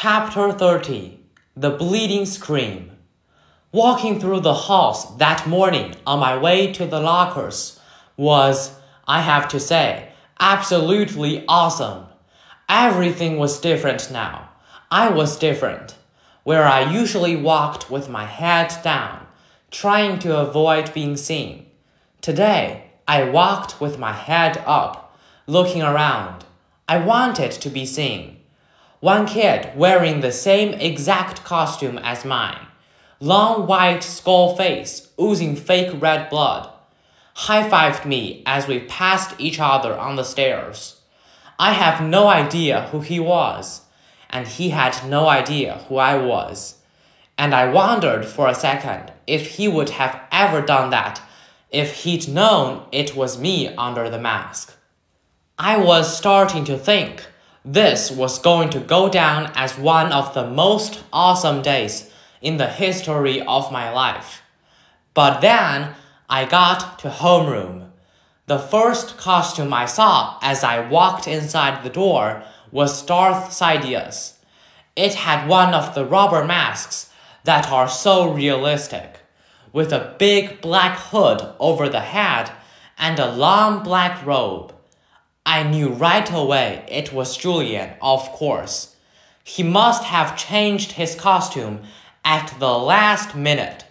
Chapter 30 The Bleeding Scream. Walking through the halls that morning on my way to the lockers was, I have to say, absolutely awesome. Everything was different now. I was different. Where I usually walked with my head down, trying to avoid being seen. Today, I walked with my head up, looking around. I wanted to be seen. One kid wearing the same exact costume as mine, long white skull face oozing fake red blood, high fived me as we passed each other on the stairs. I have no idea who he was, and he had no idea who I was. And I wondered for a second if he would have ever done that if he'd known it was me under the mask. I was starting to think this was going to go down as one of the most awesome days in the history of my life. But then I got to homeroom. The first costume I saw as I walked inside the door was Darth Sidious. It had one of the rubber masks that are so realistic, with a big black hood over the head and a long black robe. I knew right away it was Julian, of course. He must have changed his costume at the last minute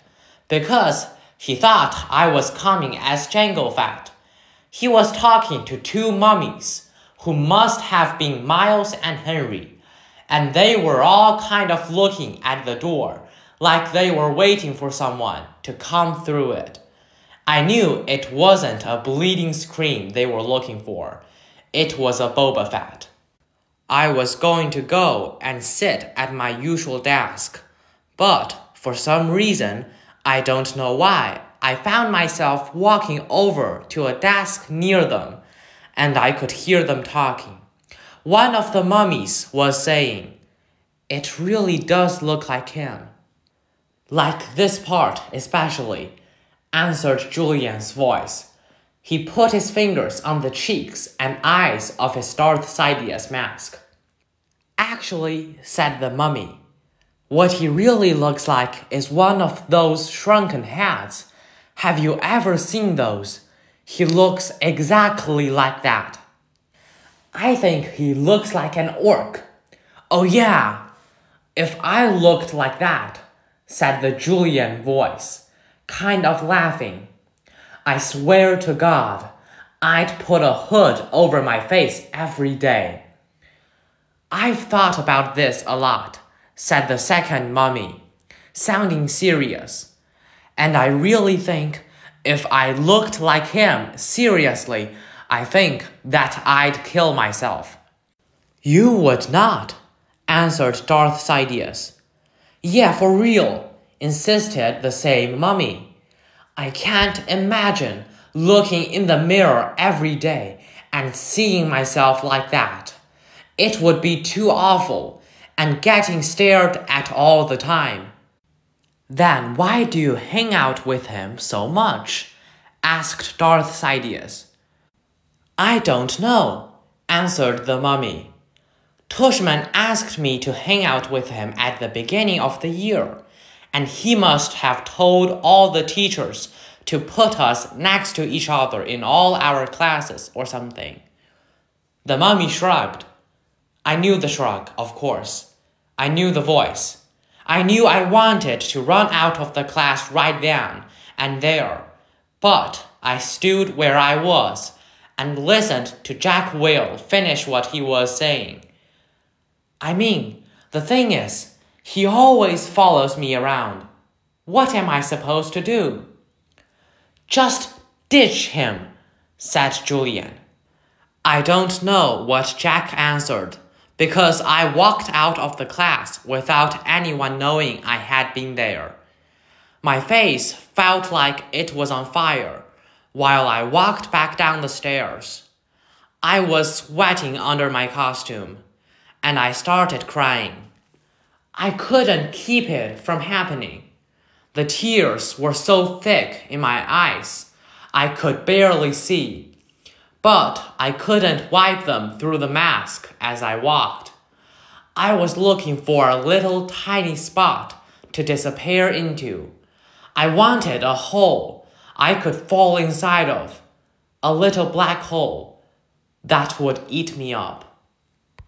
because he thought I was coming as Jango Fett. He was talking to two mummies who must have been Miles and Henry, and they were all kind of looking at the door like they were waiting for someone to come through it. I knew it wasn't a bleeding scream they were looking for. It was a Boba Fett. I was going to go and sit at my usual desk, but for some reason, I don't know why, I found myself walking over to a desk near them, and I could hear them talking. One of the mummies was saying, It really does look like him. Like this part, especially, answered Julian's voice. He put his fingers on the cheeks and eyes of his Darth Sidious mask. Actually, said the mummy, what he really looks like is one of those shrunken heads. Have you ever seen those? He looks exactly like that. I think he looks like an orc. Oh, yeah. If I looked like that, said the Julian voice, kind of laughing. I swear to God, I'd put a hood over my face every day. I've thought about this a lot, said the second mummy, sounding serious. And I really think if I looked like him seriously, I think that I'd kill myself. You would not, answered Darth Sidious. Yeah, for real, insisted the same mummy. I can't imagine looking in the mirror every day and seeing myself like that. It would be too awful and getting stared at all the time. Then why do you hang out with him so much? asked Darth Sidious. I don't know, answered the mummy. Tushman asked me to hang out with him at the beginning of the year and he must have told all the teachers to put us next to each other in all our classes or something. The mummy shrugged. I knew the shrug, of course. I knew the voice. I knew I wanted to run out of the class right then and there, but I stood where I was and listened to Jack Will finish what he was saying. I mean, the thing is, he always follows me around. What am I supposed to do? Just ditch him, said Julian. I don't know what Jack answered because I walked out of the class without anyone knowing I had been there. My face felt like it was on fire while I walked back down the stairs. I was sweating under my costume, and I started crying. I couldn't keep it from happening. The tears were so thick in my eyes, I could barely see. But I couldn't wipe them through the mask as I walked. I was looking for a little tiny spot to disappear into. I wanted a hole I could fall inside of, a little black hole that would eat me up.